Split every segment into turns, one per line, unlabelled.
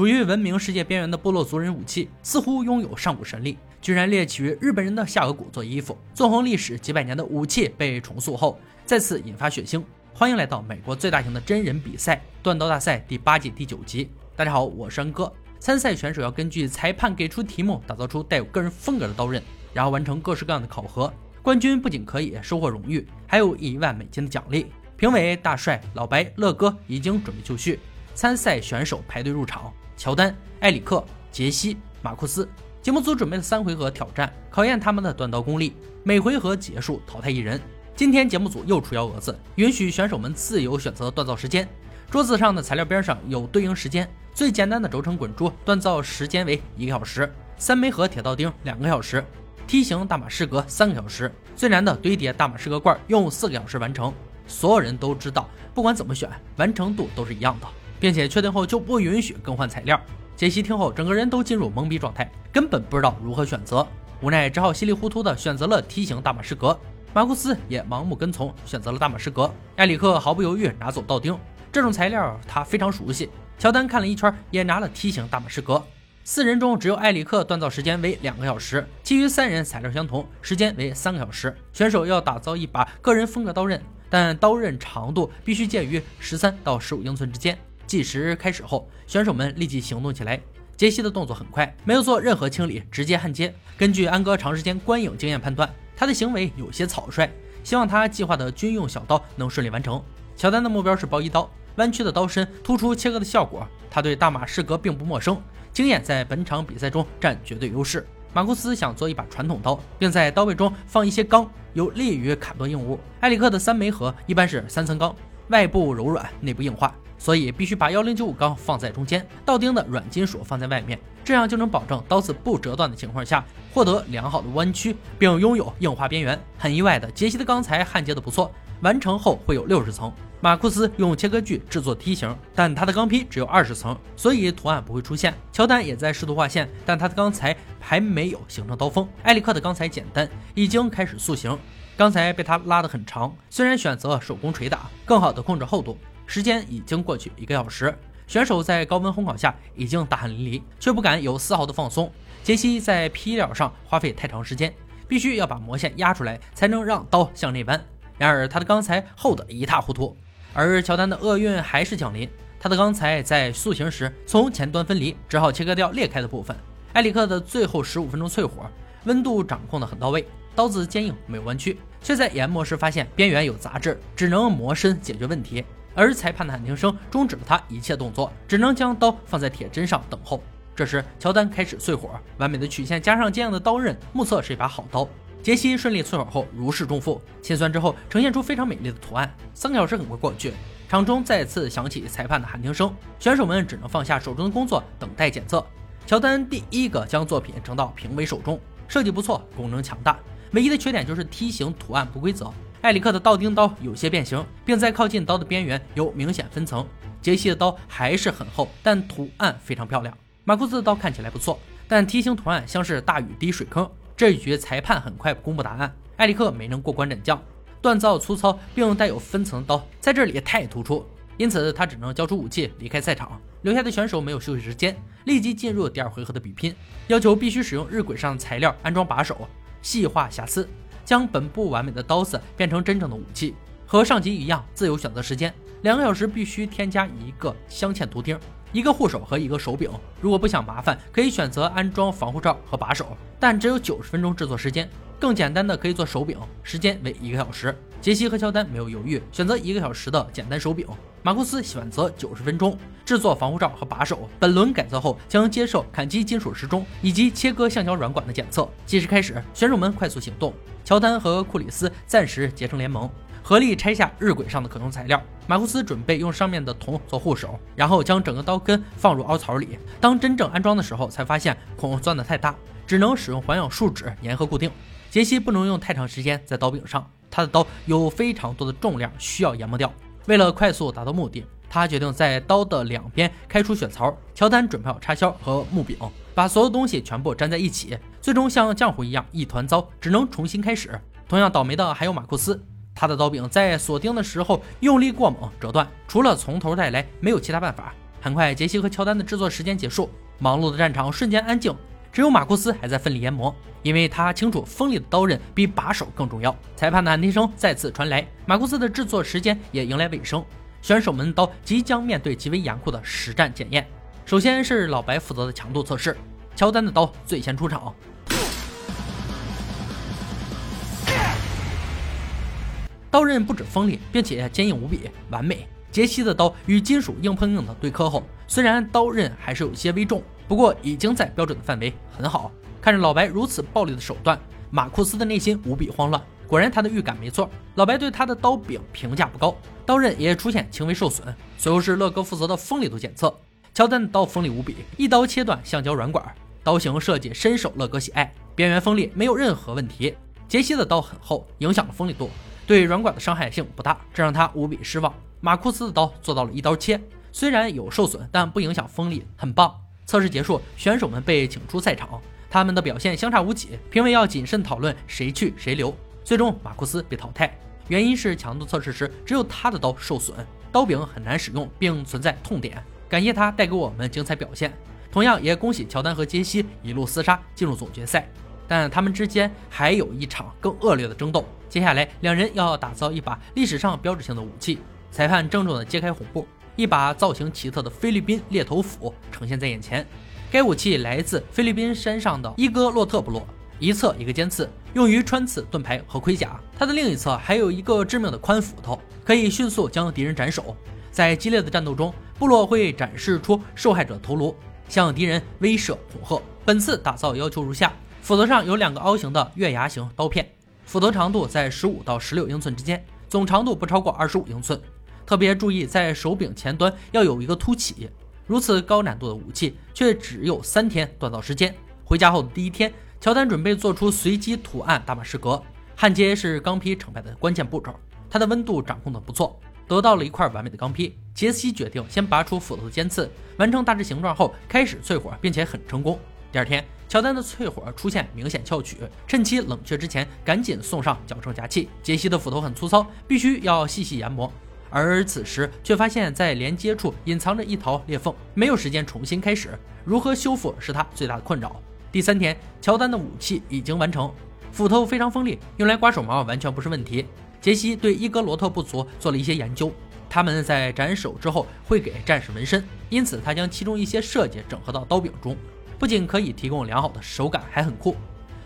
处于文明世界边缘的部落族人武器，似乎拥有上古神力，居然猎取日本人的下颌骨做衣服。纵横历史几百年的武器被重塑后，再次引发血腥。欢迎来到美国最大型的真人比赛——断刀大赛第八季第九集。大家好，我是安哥。参赛选手要根据裁判给出题目，打造出带有个人风格的刀刃，然后完成各式各样的考核。冠军不仅可以收获荣誉，还有一万美金的奖励。评委大帅、老白、乐哥已经准备就绪，参赛选手排队入场。乔丹、埃里克、杰西、马库斯，节目组准备了三回合挑战，考验他们的锻造功力。每回合结束淘汰一人。今天节目组又出幺蛾子，允许选手们自由选择锻造时间。桌子上的材料边上有对应时间，最简单的轴承滚珠锻造时间为一个小时，三枚盒铁道钉两个小时，梯形大马士革三个小时，最难的堆叠大马士革罐用四个小时完成。所有人都知道，不管怎么选，完成度都是一样的。并且确定后就不允许更换材料。杰西听后，整个人都进入懵逼状态，根本不知道如何选择，无奈只好稀里糊涂的选择了梯形大马士革。马库斯也盲目跟从，选择了大马士革。埃里克毫不犹豫拿走道钉，这种材料他非常熟悉。乔丹看了一圈，也拿了梯形大马士革。四人中只有埃里克锻造时间为两个小时，其余三人材料相同，时间为三个小时。选手要打造一把个人风格刀刃，但刀刃长度必须介于十三到十五英寸之间。计时开始后，选手们立即行动起来。杰西的动作很快，没有做任何清理，直接焊接。根据安哥长时间观影经验判断，他的行为有些草率，希望他计划的军用小刀能顺利完成。乔丹的目标是包一刀，弯曲的刀身突出切割的效果，他对大马士革并不陌生，经验在本场比赛中占绝对优势。马库斯想做一把传统刀，并在刀背中放一些钢，有利于砍断硬物。埃里克的三枚盒一般是三层钢，外部柔软，内部硬化。所以必须把幺零九五钢放在中间，倒钉的软金属放在外面，这样就能保证刀子不折断的情况下获得良好的弯曲，并拥有硬化边缘。很意外的，杰西的钢材焊接的不错，完成后会有六十层。马库斯用切割锯制作梯形，但他的钢坯只有二十层，所以图案不会出现。乔丹也在试图画线，但他的钢材还没有形成刀锋。埃里克的钢材简单，已经开始塑形，钢材被他拉得很长。虽然选择手工锤打，更好的控制厚度。时间已经过去一个小时，选手在高温烘烤下已经大汗淋漓，却不敢有丝毫的放松。杰西在坯料上花费太长时间，必须要把磨线压出来，才能让刀向内弯。然而他的钢材厚得一塌糊涂，而乔丹的厄运还是降临，他的钢材在塑形时从前端分离，只好切割掉裂开的部分。埃里克的最后十五分钟淬火，温度掌控的很到位，刀子坚硬没有弯曲，却在研磨时发现边缘有杂质，只能磨深解决问题。而裁判的喊停声终止了他一切动作，只能将刀放在铁砧上等候。这时，乔丹开始淬火，完美的曲线加上坚硬的刀刃，目测是一把好刀。杰西顺利淬火后如释重负，心酸之后呈现出非常美丽的图案。三个小时很快过去，场中再次响起裁判的喊停声，选手们只能放下手中的工作，等待检测。乔丹第一个将作品呈到评委手中，设计不错，功能强大，唯一的缺点就是梯形图案不规则。艾里克的倒钉刀有些变形，并在靠近刀的边缘有明显分层。杰西的刀还是很厚，但图案非常漂亮。马库斯的刀看起来不错，但梯形图案像是大雨滴水坑。这一局裁判很快公布答案，艾里克没能过关斩将。锻造粗糙并带有分层的刀在这里太突出，因此他只能交出武器离开赛场。留下的选手没有休息时间，立即进入第二回合的比拼，要求必须使用日晷上的材料安装把手，细化瑕疵。将本不完美的刀子变成真正的武器，和上集一样，自由选择时间，两个小时必须添加一个镶嵌图钉，一个护手和一个手柄。如果不想麻烦，可以选择安装防护罩和把手，但只有九十分钟制作时间。更简单的可以做手柄，时间为一个小时。杰西和乔丹没有犹豫，选择一个小时的简单手柄。马库斯选择九十分钟制作防护罩和把手。本轮改造后将接受砍击金属时钟以及切割橡胶软管的检测。计时开始，选手们快速行动。乔丹和库里斯暂时结成联盟，合力拆下日晷上的可用材料。马库斯准备用上面的铜做护手，然后将整个刀根放入凹槽里。当真正安装的时候，才发现孔钻得太大，只能使用环氧树脂粘合固定。杰西不能用太长时间在刀柄上，他的刀有非常多的重量需要研磨掉。为了快速达到目的，他决定在刀的两边开出血槽。乔丹准备好插销和木柄，把所有东西全部粘在一起，最终像浆糊一样一团糟，只能重新开始。同样倒霉的还有马库斯，他的刀柄在锁钉的时候用力过猛折断，除了从头再来没有其他办法。很快，杰西和乔丹的制作时间结束，忙碌的战场瞬间安静，只有马库斯还在奋力研磨，因为他清楚锋利的刀刃比把手更重要。裁判的喊停声再次传来，马库斯的制作时间也迎来尾声，选手们的刀即将面对极为严酷的实战检验。首先是老白负责的强度测试，乔丹的刀最先出场，刀刃不止锋利，并且坚硬无比，完美。杰西的刀与金属硬碰硬的对磕后，虽然刀刃还是有些微重，不过已经在标准的范围，很好。看着老白如此暴力的手段，马库斯的内心无比慌乱。果然，他的预感没错，老白对他的刀柄评价不高，刀刃也出现轻微受损。随后是乐哥负责的锋利度检测，乔丹的刀锋利无比，一刀切断橡胶软管，刀型设计深受乐哥喜爱，边缘锋利，没有任何问题。杰西的刀很厚，影响了锋利度，对软管的伤害性不大，这让他无比失望。马库斯的刀做到了一刀切，虽然有受损，但不影响锋利，很棒。测试结束，选手们被请出赛场，他们的表现相差无几，评委要谨慎讨论谁去谁留。最终，马库斯被淘汰，原因是强度测试时只有他的刀受损，刀柄很难使用，并存在痛点。感谢他带给我们精彩表现，同样也恭喜乔丹和杰西一路厮杀进入总决赛。但他们之间还有一场更恶劣的争斗，接下来两人要打造一把历史上标志性的武器。裁判郑重地揭开红布，一把造型奇特的菲律宾猎头斧呈现在眼前。该武器来自菲律宾山上的伊戈洛特部落，一侧一个尖刺，用于穿刺盾牌和盔甲。它的另一侧还有一个致命的宽斧头，可以迅速将敌人斩首。在激烈的战斗中，部落会展示出受害者头颅，向敌人威慑恐吓。本次打造要求如下：斧头上有两个凹形的月牙形刀片，斧头长度在十五到十六英寸之间，总长度不超过二十五英寸。特别注意，在手柄前端要有一个凸起。如此高难度的武器，却只有三天锻造时间。回家后的第一天，乔丹准备做出随机图案大马士革。焊接是钢坯成败的关键步骤，它的温度掌控的不错，得到了一块完美的钢坯。杰西决定先拔出斧头的尖刺，完成大致形状后开始淬火，并且很成功。第二天，乔丹的淬火出现明显翘曲，趁其冷却之前，赶紧送上矫正夹器。杰西的斧头很粗糙，必须要细细研磨。而此时却发现，在连接处隐藏着一条裂缝，没有时间重新开始。如何修复是他最大的困扰。第三天，乔丹的武器已经完成，斧头非常锋利，用来刮手毛完全不是问题。杰西对伊格罗特部族做了一些研究，他们在斩首之后会给战士纹身，因此他将其中一些设计整合到刀柄中，不仅可以提供良好的手感，还很酷。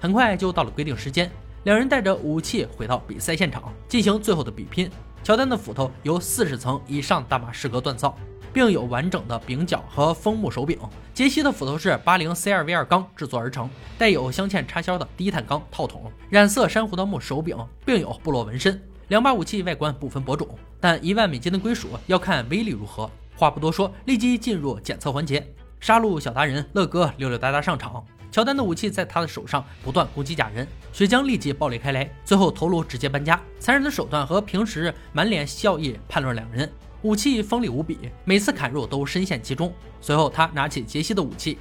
很快就到了规定时间，两人带着武器回到比赛现场，进行最后的比拼。乔丹的斧头由四十层以上大马士革锻造，并有完整的柄角和枫木手柄。杰西的斧头是八零 C 二 V 二钢制作而成，带有镶嵌插销的低碳钢套筒，染色珊瑚桃木手柄，并有部落纹身。两把武器外观不分伯仲，但一万美金的归属要看威力如何。话不多说，立即进入检测环节。杀戮小达人乐哥溜溜达达上场。乔丹的武器在他的手上不断攻击假人，血浆立即爆裂开来，最后头颅直接搬家。残忍的手段和平时满脸笑意判若两人。武器锋利无比，每次砍入都深陷其中。随后他拿起杰西的武器，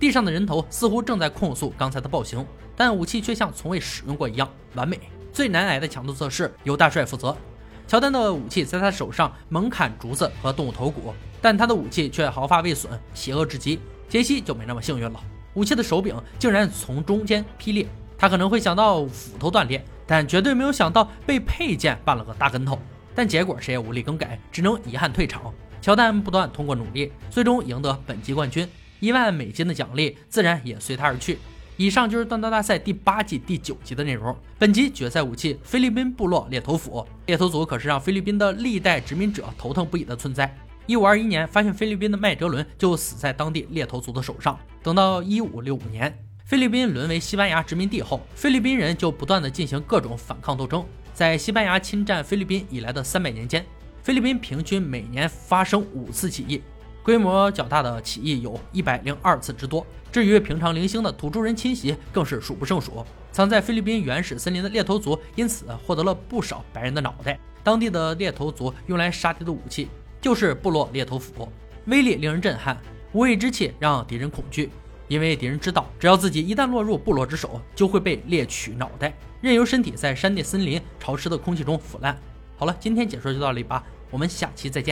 地上的人头似乎正在控诉刚才的暴行，但武器却像从未使用过一样完美。最难挨的强度测试由大帅负责。乔丹的武器在他手上猛砍竹子和动物头骨，但他的武器却毫发未损，邪恶至极。杰西就没那么幸运了，武器的手柄竟然从中间劈裂。他可能会想到斧头断裂，但绝对没有想到被佩剑绊了个大跟头。但结果谁也无力更改，只能遗憾退场。乔丹不断通过努力，最终赢得本季冠军，一万美金的奖励自然也随他而去。以上就是锻刀大赛第八季第九集的内容。本集决赛武器：菲律宾部落猎头斧。猎头族可是让菲律宾的历代殖民者头疼不已的存在。一五二一年，发现菲律宾的麦哲伦就死在当地猎头族的手上。等到一五六五年，菲律宾沦为西班牙殖民地后，菲律宾人就不断的进行各种反抗斗争。在西班牙侵占菲律宾以来的三百年间，菲律宾平均每年发生五次起义。规模较大的起义有一百零二次之多，至于平常零星的土著人侵袭更是数不胜数。藏在菲律宾原始森林的猎头族因此获得了不少白人的脑袋。当地的猎头族用来杀敌的武器就是部落猎头斧，威力令人震撼，无畏之气让敌人恐惧。因为敌人知道，只要自己一旦落入部落之手，就会被猎取脑袋，任由身体在山地森林潮湿的空气中腐烂。好了，今天解说就到这里吧，我们下期再见。